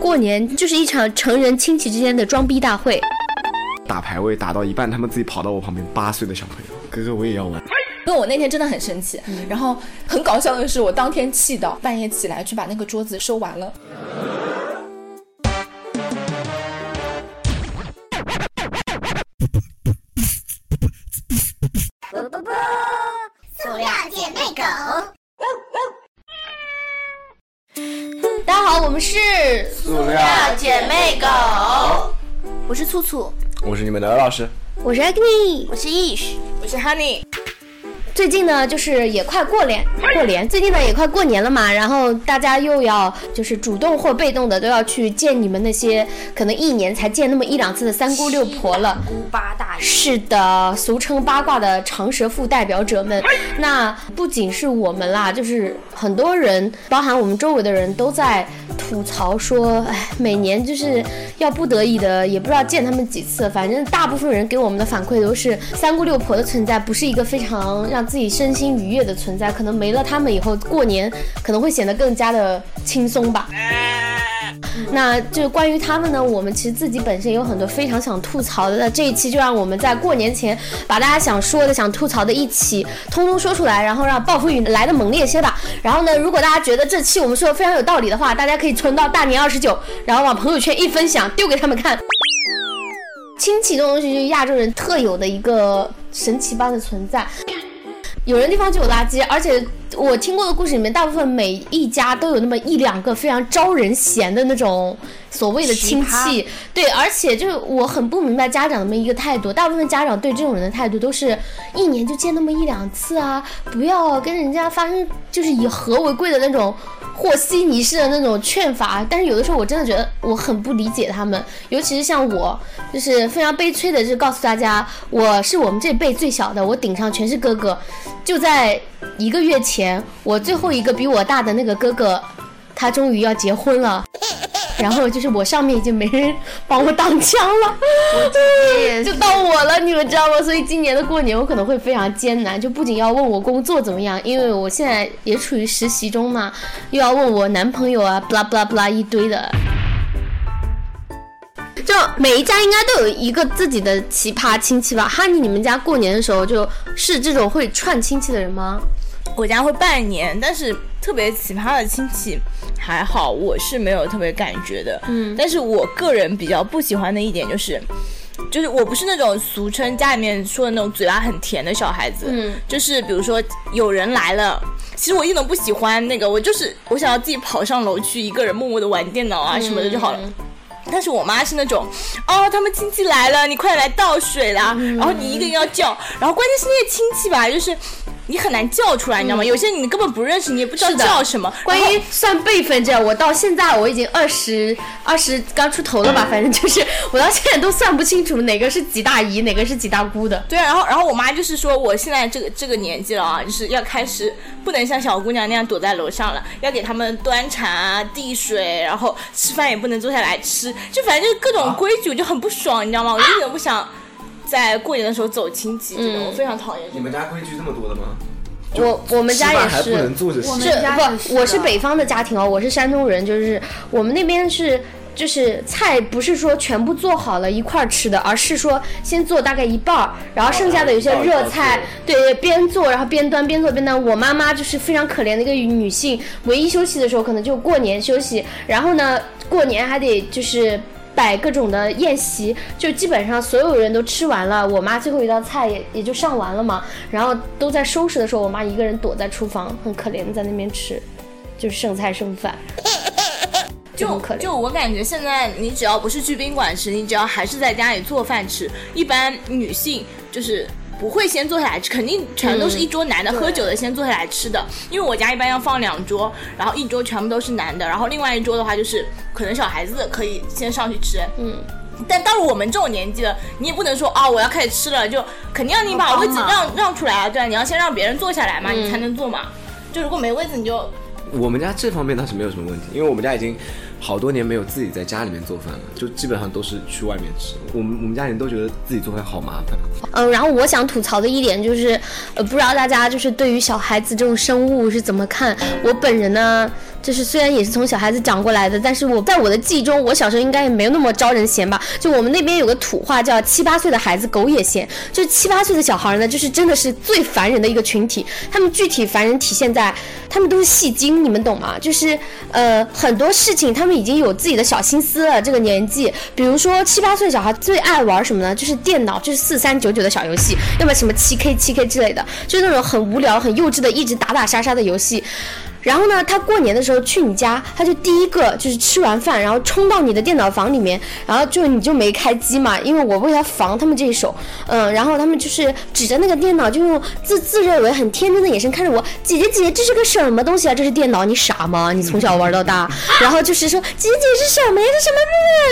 过年就是一场成人亲戚之间的装逼大会。打排位打到一半，他们自己跑到我旁边，八岁的小朋友，哥哥我也要玩。因为我那天真的很生气，然后很搞笑的是，我当天气到半夜起来去把那个桌子收完了。姐妹狗，我是醋醋，我是你们的鹅老师。我是 Agni。我是 Ish，我是 Honey，最近呢，就是也快过年，过年，最近呢也快过年了嘛，然后大家又要就是主动或被动的都要去见你们那些可能一年才见那么一两次的三姑六婆了。姑八大姨，是的，俗称八卦的长舌妇代表者们，那不仅是我们啦，就是很多人，包含我们周围的人都在吐槽说，哎，每年就是要不得已的，也不知道见他们几次，反正大部分人给我们的反馈都是三姑六婆的存在不是一个非常让自己身心愉悦的存在，可能没了他们以后过年可能会显得更加的轻松吧。那就关于他们呢，我们其实自己本身有很多非常想吐槽的。那这一期就让我们在过年前把大家想说的、想吐槽的一起通通说出来，然后让暴风雨来的猛烈些吧。然后呢，如果大家觉得这期我们说的非常有道理的话，大家可以存到大年二十九，然后往朋友圈一分享，丢给他们看。亲戚这东西就是亚洲人特有的一个神奇般的存在。有人地方就有垃圾，而且我听过的故事里面，大部分每一家都有那么一两个非常招人嫌的那种所谓的亲戚。对，而且就是我很不明白家长的那么一个态度，大部分家长对这种人的态度都是一年就见那么一两次啊，不要跟人家发生就是以和为贵的那种和稀泥式的那种劝法。但是有的时候我真的觉得我很不理解他们，尤其是像我，就是非常悲催的，就是告诉大家，我是我们这辈最小的，我顶上全是哥哥。就在一个月前，我最后一个比我大的那个哥哥，他终于要结婚了。然后就是我上面已经没人帮我挡枪了，就到我了，你们知道吗？所以今年的过年我可能会非常艰难，就不仅要问我工作怎么样，因为我现在也处于实习中嘛，又要问我男朋友啊，不啦不啦不啦一堆的。就每一家应该都有一个自己的奇葩亲戚吧？哈尼，你们家过年的时候就是这种会串亲戚的人吗？我家会拜年，但是特别奇葩的亲戚还好，我是没有特别感觉的。嗯但是我个人比较不喜欢的一点就是，就是我不是那种俗称家里面说的那种嘴巴很甜的小孩子。嗯，就是比如说有人来了。其实我一点都不喜欢那个，我就是我想要自己跑上楼去，一个人默默的玩电脑啊什么的就好了。但是我妈是那种，哦，他们亲戚来了，你快点来倒水啦，然后你一个人要叫，然后关键是那些亲戚吧，就是你很难叫出来，你知道吗？有些你根本不认识，你也不知道叫什么。关于算辈分这，我到现在我已经二十二十刚出头了吧，反正就是我到现在都算不清楚哪个是几大姨，哪个是几大姑的。对啊，然后然后我妈就是说，我现在这个这个年纪了啊，就是要开始不能像小姑娘那样躲在楼上了，要给他们端茶啊、递水，然后吃饭也不能坐下来吃，就反正就是各种规矩，我就很不爽，你知道吗？我一点都不想在过年的时候走亲戚，这个、嗯我非常讨厌。你们家规矩这么多的吗？我我们家也是能，坐着吃。是不，我是北方的家庭哦，我是山东人，就是我们那边是。就是菜不是说全部做好了一块儿吃的，而是说先做大概一半儿，然后剩下的有些热菜，对，边做然后边端边做边端。我妈妈就是非常可怜的一个女性，唯一休息的时候可能就过年休息，然后呢过年还得就是摆各种的宴席，就基本上所有人都吃完了，我妈最后一道菜也也就上完了嘛，然后都在收拾的时候，我妈一个人躲在厨房，很可怜的在那边吃，就是剩菜剩饭，就很可怜。就我感觉现在你只要不是去宾馆吃，你只要还是在家里做饭吃，一般女性就是。不会先坐下来吃，肯定全都是一桌男的、喝酒的先坐下来吃的。因为我家一般要放两桌，然后一桌全部都是男的，然后另外一桌的话就是可能小孩子可以先上去吃。嗯，但到了我们这种年纪了，你也不能说啊、我要开始吃了，就肯定要你把位置让让出来啊，对啊，你要先让别人坐下来嘛，你才能坐嘛。就如果没位子，你就我们家这方面倒是没有什么问题，因为我们家已经好多年没有自己在家里面做饭了，就基本上都是去外面吃。我们我们家人都觉得自己做饭好麻烦。嗯，然后我想吐槽的一点就是，呃，不知道大家就是对于小孩子这种生物是怎么看？我本人呢，就是虽然也是从小孩子长过来的，但是我在我的记忆中，我小时候应该也没有那么招人嫌吧。就我们那边有个土话叫七八岁的孩子狗也嫌，就七八岁的小孩呢，就是真的是最烦人的一个群体。他们具体烦人体现在，他们都是戏精，你们懂吗？就是呃很多事情他们已经有自己的小心思了，这个年纪，比如说七八岁小孩最爱玩什么呢？就是电脑，就是四三九九的小游戏，要么什么七 K 七 K 之类的，就是那种很无聊、很幼稚的，一直打打杀杀的游戏。然后呢，他过年的时候去你家，他就第一个就是吃完饭，然后冲到你的电脑房里面，然后就你就没开机嘛，因为我为他防他们这一手，嗯，然后他们就是指着那个电脑，就用自自认为很天真的眼神看着我，姐姐姐姐，这是个什么东西啊？这是电脑，你傻吗？你从小玩到大，然后就是说姐姐姐是什么呀？这什么？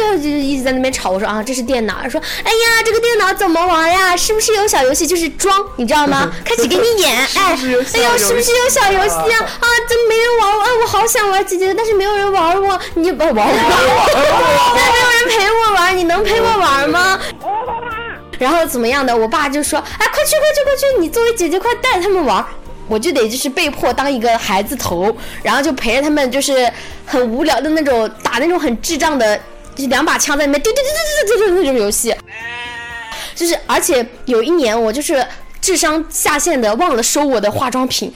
然后就是一直在那边吵，我说啊这是电脑，说哎呀这个电脑怎么玩呀？是不是有小游戏？就是装，你知道吗？开始给你演，哎，哎呦是不是有小游戏啊？啊，没人玩我？啊，我好想玩姐姐，但是没有人玩我，你就不玩我，但没有人陪我玩，你能陪我玩吗？然后怎么样的？我爸就说：“哎，快去快去快去！你作为姐姐，快带他们玩。”我就得就是被迫当一个孩子头，然后就陪着他们，就是很无聊的那种打那种很智障的，就是两把枪在那边丢丢丢丢丢丢丢那种游戏。就是而且有一年我就是智商下线的，忘了收我的化妆品。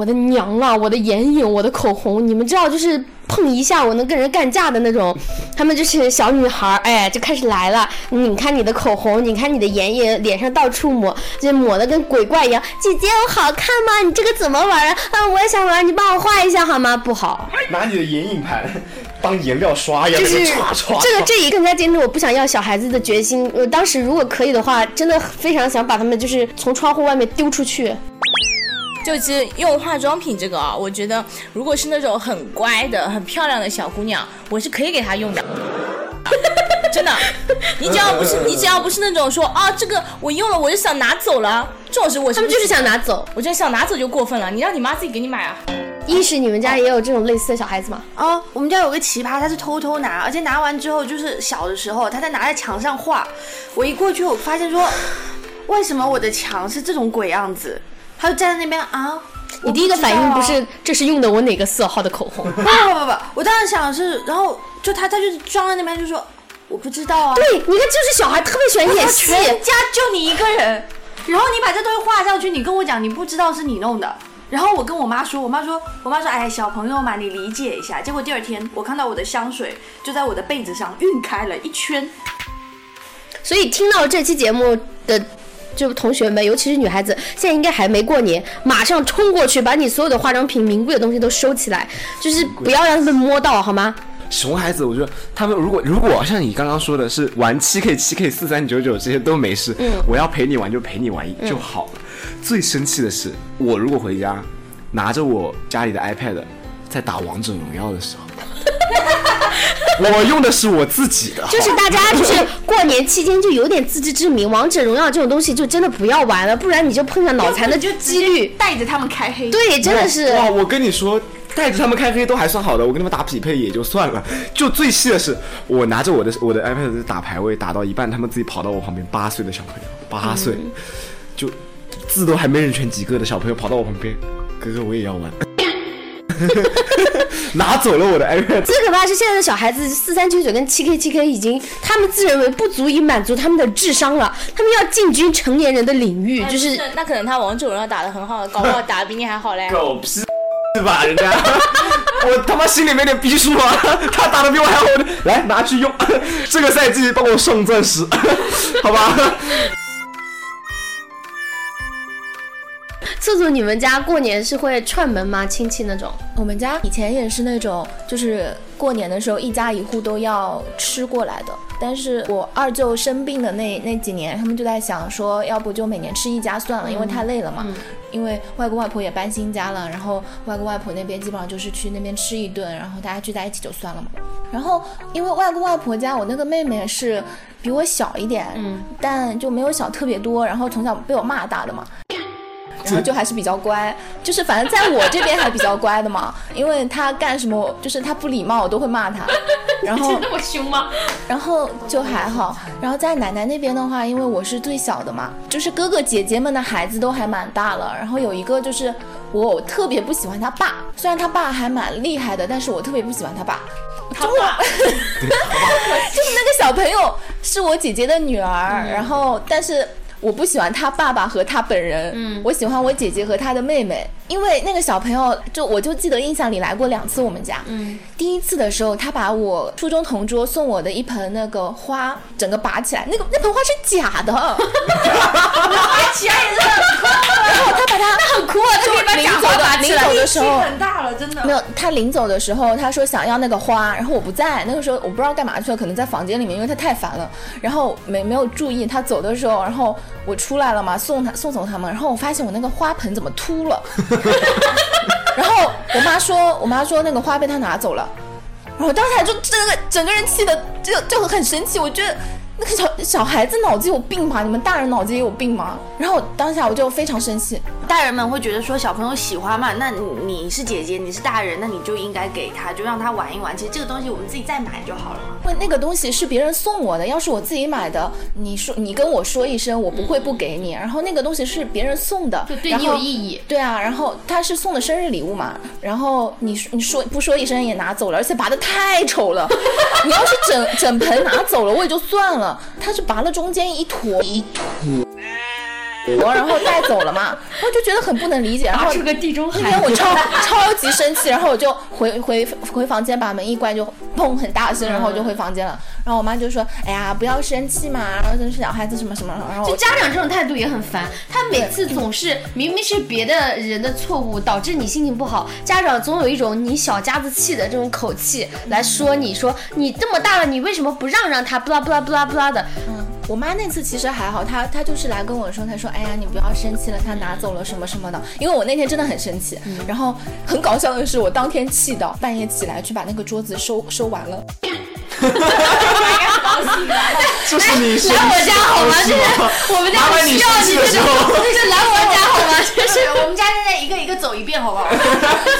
我的娘啊！我的眼影，我的口红，你们知道，就是碰一下我能跟人干架的那种。他们就是小女孩，哎，就开始来了。你看你的口红，你看你的眼影，脸上到处抹，就抹的跟鬼怪一样。姐姐，我好看吗？你这个怎么玩啊？啊，我也想玩，你帮我画一下好吗？不好，拿你的眼影盘 当颜料刷一样，就是刷刷。这个这一更加坚定我不想要小孩子的决心。我当时如果可以的话，真的非常想把他们就是从窗户外面丢出去。就其实用化妆品这个啊，我觉得如果是那种很乖的、很漂亮的小姑娘，我是可以给她用的。真的，你只要不是你只要不是那种说啊，这个我用了我就想拿走了，这种是我他们就是想拿走。我觉得想拿走就过分了，你让你妈自己给你买啊。一是你们家也有这种类似的小孩子吗？哦，我们家有个奇葩，他是偷偷拿，而且拿完之后就是小的时候，他在拿在墙上画。我一过去，我发现说，为什么我的墙是这种鬼样子？他就站在那边啊。你第一个反应不是这是用的我哪个色号的口红？不 不不不，我当时想的是，然后就他他就装在那边就说我不知道啊。对，你看就是小孩特别喜欢演戏，全家就你一个人，然后你把这东西画上去，你跟我讲你不知道是你弄的。然后我跟我妈说，我妈说，我妈说，哎，小朋友嘛，你理解一下。结果第二天，我看到我的香水就在我的被子上晕开了一圈。所以听到这期节目的就同学们，尤其是女孩子，现在应该还没过年，马上冲过去把你所有的化妆品、名贵的东西都收起来，就是不要让他们摸到，好吗？熊孩子，我觉得他们如果如果像你刚刚说的是玩七 K、七 K、四三九九这些都没事，嗯我要陪你玩就陪你玩就好了。最生气的是，我如果回家拿着我家里的 iPad 在打王者荣耀的时候，我用的是我自己的，就是大家 就是过年期间就有点自知之明，王者荣耀这种东西就真的不要玩了，不然你就碰上脑残的就几率。带着他们开黑。对，真的是。哇！我跟你说，带着他们开黑都还算好的，我跟他们打匹配也就算了。就最气的是，我拿着我的我的 iPad 在打排位，打到一半，他们自己跑到我旁边，八岁的小朋友，八岁，就字都还没认全几个的小朋友跑到我旁边，哥哥我也要玩，拿走了我的 iPad。最可怕的是现在的小孩子四三九九跟七 K 七 K 已经，他们自认为不足以满足他们的智商了，他们要进军成年人的领域，就是那可能他王者荣耀打得很好，搞不好打得比你还好嘞。狗屁是吧，人家我他妈心里没点逼数啊！他打的比我还好，来拿去用，这个赛季帮我上钻石，好吧？素素，你们家过年是会串门吗？亲戚那种？我们家以前也是那种，就是过年的时候一家一户都要吃过来的。但是我二舅生病的那那几年，他们就在想说，要不就每年吃一家算了，因为太累了嘛。因为外公外婆也搬新家了，然后外公外婆那边基本上就是去那边吃一顿，然后大家聚在一起就算了嘛。然后因为外公外婆家我那个妹妹是比我小一点，嗯，但就没有小特别多，然后从小被我骂大的嘛。然后就还是比较乖，就是反正在我这边还比较乖的嘛，因为他干什么就是他不礼貌我都会骂他，然后那么凶吗？然后就还好。然后在奶奶那边的话，因为我是最小的嘛，就是哥哥姐姐们的孩子都还蛮大了。然后有一个就是我特别不喜欢他爸，虽然他爸还蛮厉害的，但是我特别不喜欢他爸。他爸 就是那个小朋友是我姐姐的女儿，然后但是我不喜欢他爸爸和他本人，嗯，我喜欢我姐姐和他的妹妹，因为那个小朋友就我就记得印象里来过两次我们家，嗯，第一次的时候他把我初中同桌送我的一盆那个花整个拔起来，那个那盆花是假的，拔起来也是它那很酷啊，他可以把临走的临走的时候很大了，真的。没有，他临走的时候，他说想要那个花，然后我不在，那个时候我不知道干嘛去了，可能在房间里面，因为他太烦了，然后没没有注意，他走的时候，然后我出来了嘛，送他送走他们，然后我发现我那个花盆怎么秃了，然后我妈说，我妈说那个花被他拿走了，然后我当时就整个整个人气的就就很生气，我觉得。那个小小孩子脑子有病吧？你们大人脑子也有病吗？然后当下我就非常生气，大人们会觉得说小朋友喜欢嘛，那你是姐姐，你是大人，那你就应该给他，就让他玩一玩。其实这个东西我们自己再买就好了嘛。问那个东西是别人送我的，要是我自己买的，你说你跟我说一声，我不会不给你。然后那个东西是别人送的，就对你有意义。对啊，然后他是送的生日礼物嘛，然后你说你说不说一声也拿走了，而且拔的太丑了。你要是整整盆拿走了我也就算了，他是拔了中间一坨一坨。然后带走了嘛，我就觉得很不能理解。然后出个地中海，那天我超超级生气，然后我就回回回房间，把门一关，就砰很大声，然后我就回房间了。然后我妈就说：“哎呀，不要生气嘛，然后真是小孩子什么什么。”然后就家长这种态度也很烦，他每次总是明明是别的人的错误导致你心情不好，家长总有一种你小家子气的这种口气来说你说你这么大了，你为什么不让让他？不啦不啦不啦不啦的。嗯，我妈那次其实还好，她她就是来跟我说，她说：“哎呀，你不要生气了，她拿走了什么什么的。”因为我那天真的很生气，然后很搞笑的是，我当天气到半夜起来去把那个桌子收收完了。就是你生来我气家好吗？这是是我们家麻烦你需要你这种，时候就是来我家好吗？这是我们家现在一个一个走一遍，好不好？我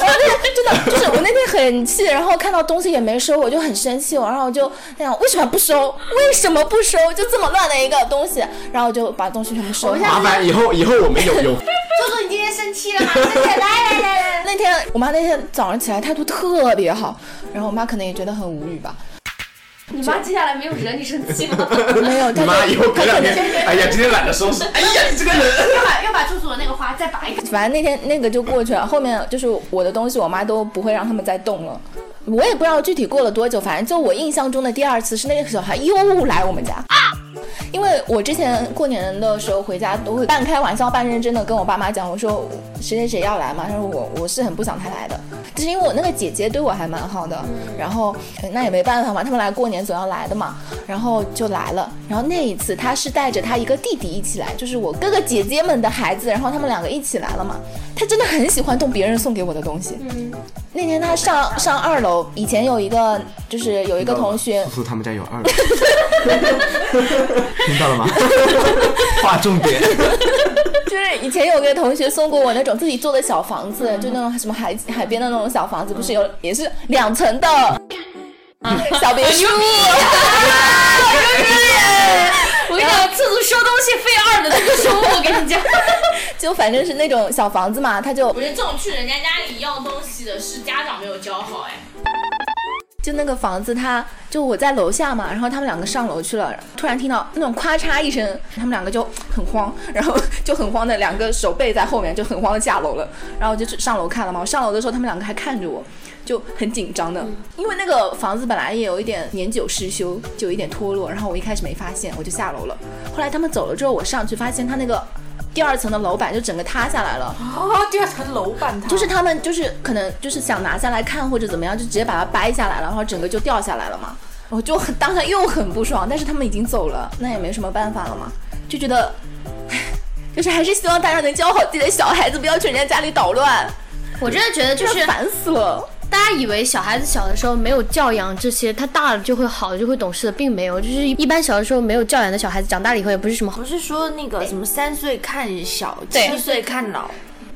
那天真的就是我那天很气，然后看到东西也没收，我就很生气，然后我就那样为什么不收？为什么不收？就这么乱的一个东西，然后我就把东西全部收下。麻烦以后以后我们有有 周周，你今天生气了吗？来来来来。那天我妈那天早上起来态度特别好，然后我妈可能也觉得很无语吧。你妈接下来没有惹你生气吗？没有，她你妈以后就隔两天，哎呀，今天懒得收拾，哎呀，你这个人。要把要把猪猪的那个花再拔一个。反正那天那个就过去了，后面就是我的东西，我妈都不会让他们再动了。我也不知道具体过了多久，反正就我印象中的第二次是那个小孩又来我们家，因为我之前过年的时候回家都会半开玩笑半认真的跟我爸妈讲，我说谁谁谁要来嘛，他说我我是很不想他来的，就是因为我那个姐姐对我还蛮好的，然后呃那也没办法嘛，他们来过年总要来的嘛，然后就来了，然后那一次他是带着他一个弟弟一起来，就是我哥哥姐姐们的孩子，然后他们两个一起来了嘛，他真的很喜欢动别人送给我的东西，嗯那天他上上二楼，以前有一个就是有一个同学。叔，叔他们家有二楼，听到了吗？划重点。就是以前有个同学送过我那种自己做的小房子，就那种什么海海边的那种小房子，不是有也是两层的。小别墅，我跟你讲，次次收东西费二的那个收，我跟你讲。就反正是那种小房子嘛，他就我觉得这种去人家家里要东西的是家长没有教好哎。就那个房子，他就我在楼下嘛，然后他们两个上楼去了，突然听到那种咔嚓一声，他们两个就很慌，然后就很慌的两个手背在后面，就很慌的下楼了，然后我就上楼看了嘛。我上楼的时候，他们两个还看着我，就很紧张的，因为那个房子本来也有一点年久失修，就有一点脱落，然后我一开始没发现，我就下楼了。后来他们走了之后，我上去发现他那个第二层的楼板就整个塌下来了。啊，第二层楼板塌就是他们就是可能就是想拿下来看或者怎么样，就直接把它掰下来了，然后整个就掉下来了嘛。我就很当下又很不爽，但是他们已经走了，那也没什么办法了嘛，就觉得，唉就是还是希望大家能教好自己的小孩子，不要去人家家里捣乱。我真的觉得就是烦死了。大家以为小孩子小的时候没有教养这些，他大了就会好，就会懂事的，并没有。就是一般小的时候没有教养的小孩子，长大了以后也不是什么好不。是说那个什么三岁看小，对七岁看老，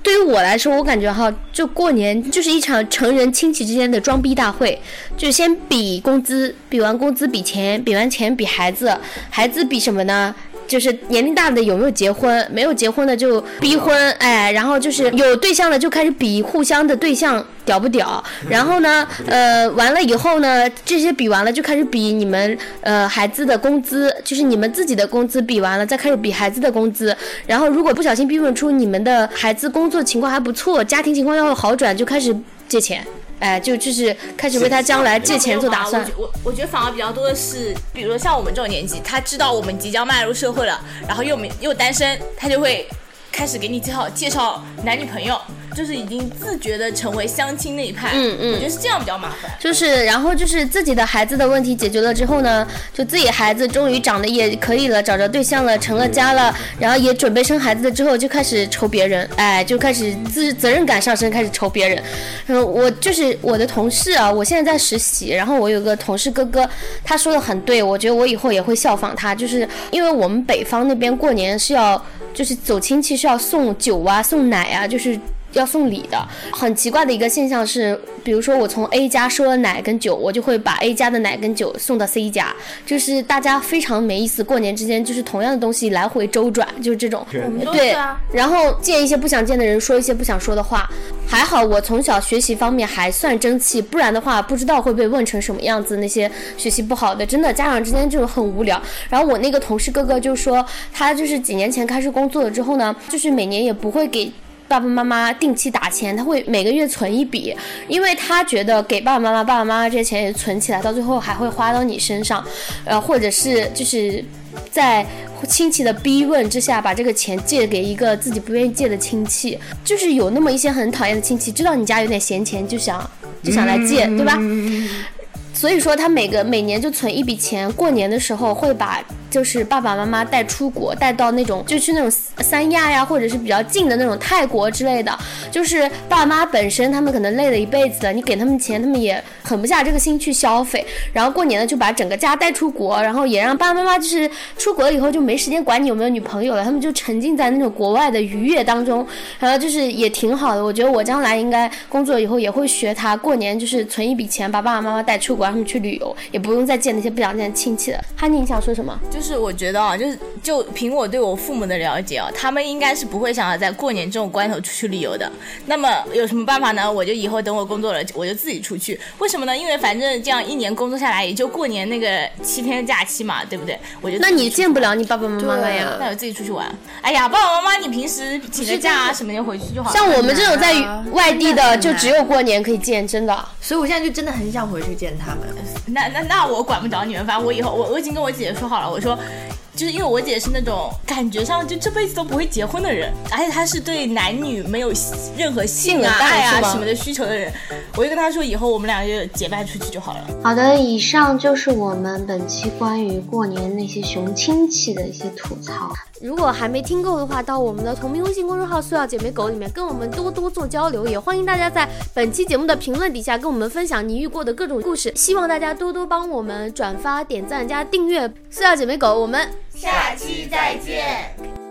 对于我来说，我感觉哈，就过年就是一场成人亲戚之间的装逼大会，就先比工资，比完工资比钱，比完钱比孩子，孩子比什么呢？就是年龄大的有没有结婚，没有结婚的就逼婚，哎，然后就是有对象的就开始比互相的对象屌不屌，然后呢，呃，完了以后呢，这些比完了就开始比你们呃孩子的工资，就是你们自己的工资比完了，再开始比孩子的工资，然后如果不小心逼问出你们的孩子工作情况还不错，家庭情况要有好转，就开始借钱，哎，就就是开始为他将来借钱做打算我。我我觉得反而比较多的是，比如说像我们这种年纪，他知道我们即将迈入社会了，然后又没又单身，他就会开始给你介绍介绍男女朋友，就是已经自觉的成为相亲那一派。嗯嗯我觉得是这样比较麻烦。就是，然后就是自己的孩子的问题解决了之后呢，就自己孩子终于长得也可以了，找着对象了，成了家了，然后也准备生孩子了之后，就开始愁别人，哎，就开始自责任感上升，开始愁别人。然后我就是我的同事啊，我现在在实习，然后我有个同事哥哥，他说的很对，我觉得我以后也会效仿他，就是因为我们北方那边过年是要就是走亲戚是要送酒啊，送奶啊，就是。要送礼的，很奇怪的一个现象是，比如说我从 A 家收了奶跟酒，我就会把 A 家的奶跟酒送到 C 家，就是大家非常没意思，过年之间就是同样的东西来回周转，就是这种。对啊，然后见一些不想见的人，说一些不想说的话。还好我从小学习方面还算争气，不然的话不知道会被问成什么样子。那些学习不好的，真的家长之间就很无聊。然后我那个同事哥哥就说，他就是几年前开始工作了之后呢，就是每年也不会给。爸爸妈妈定期打钱，他会每个月存一笔，因为他觉得给爸爸妈妈、爸爸妈妈这些钱也存起来，到最后还会花到你身上，呃，或者是就是在亲戚的逼问之下，把这个钱借给一个自己不愿意借的亲戚，就是有那么一些很讨厌的亲戚，知道你家有点闲钱，就想就想来借，对吧？所以说他每个每年就存一笔钱，过年的时候会把就是爸爸妈妈带出国，带到那种就去那种三亚呀，或者是比较近的那种泰国之类的。就是爸妈本身他们可能累了一辈子了，你给他们钱，他们也狠不下这个心去消费。然后过年呢就把整个家带出国，然后也让爸爸妈妈就是出国了以后就没时间管你有没有女朋友了，他们就沉浸在那种国外的愉悦当中，然后就是也挺好的。我觉得我将来应该工作以后也会学他，过年就是存一笔钱，把爸爸妈妈带出国，让他们去旅游，也不用再见那些不想见的亲戚了。哈尼，你想说什么？就是我觉得啊，就是就凭我对我父母的了解啊，他们应该是不会想要在过年这种关头出去旅游的。那么有什么办法呢？我就以后等我工作了，我就自己出去。为什么呢？因为反正这样一年工作下来，也就过年那个七天假期嘛，对不对？我就那你见不了你爸爸妈妈了呀。那我自己出去玩。哎呀，爸爸妈妈，你平时请个假啊什么的回去就好了。像我们这种在啊外地的，就只有过年可以见，真的。所以我现在就真的很想回去见他们。那那那我管不着你们，反正我以后我我已经跟我姐姐说好了，我说。就是因为我姐是那种感觉上就这辈子都不会结婚的人，而且她是对男女没有任何性啊、爱啊什么的需求的人，我就跟她说以后我们俩就结伴出去就好了。好的，以上就是我们本期关于过年那些熊亲戚的一些吐槽。如果还没听够的话，到我们的同名微信公众号“塑料姐妹狗”里面跟我们多多做交流，也欢迎大家在本期节目的评论底下跟我们分享你遇过的各种故事。希望大家多多帮我们转发、点赞加订阅“塑料姐妹狗”，我们下期再见。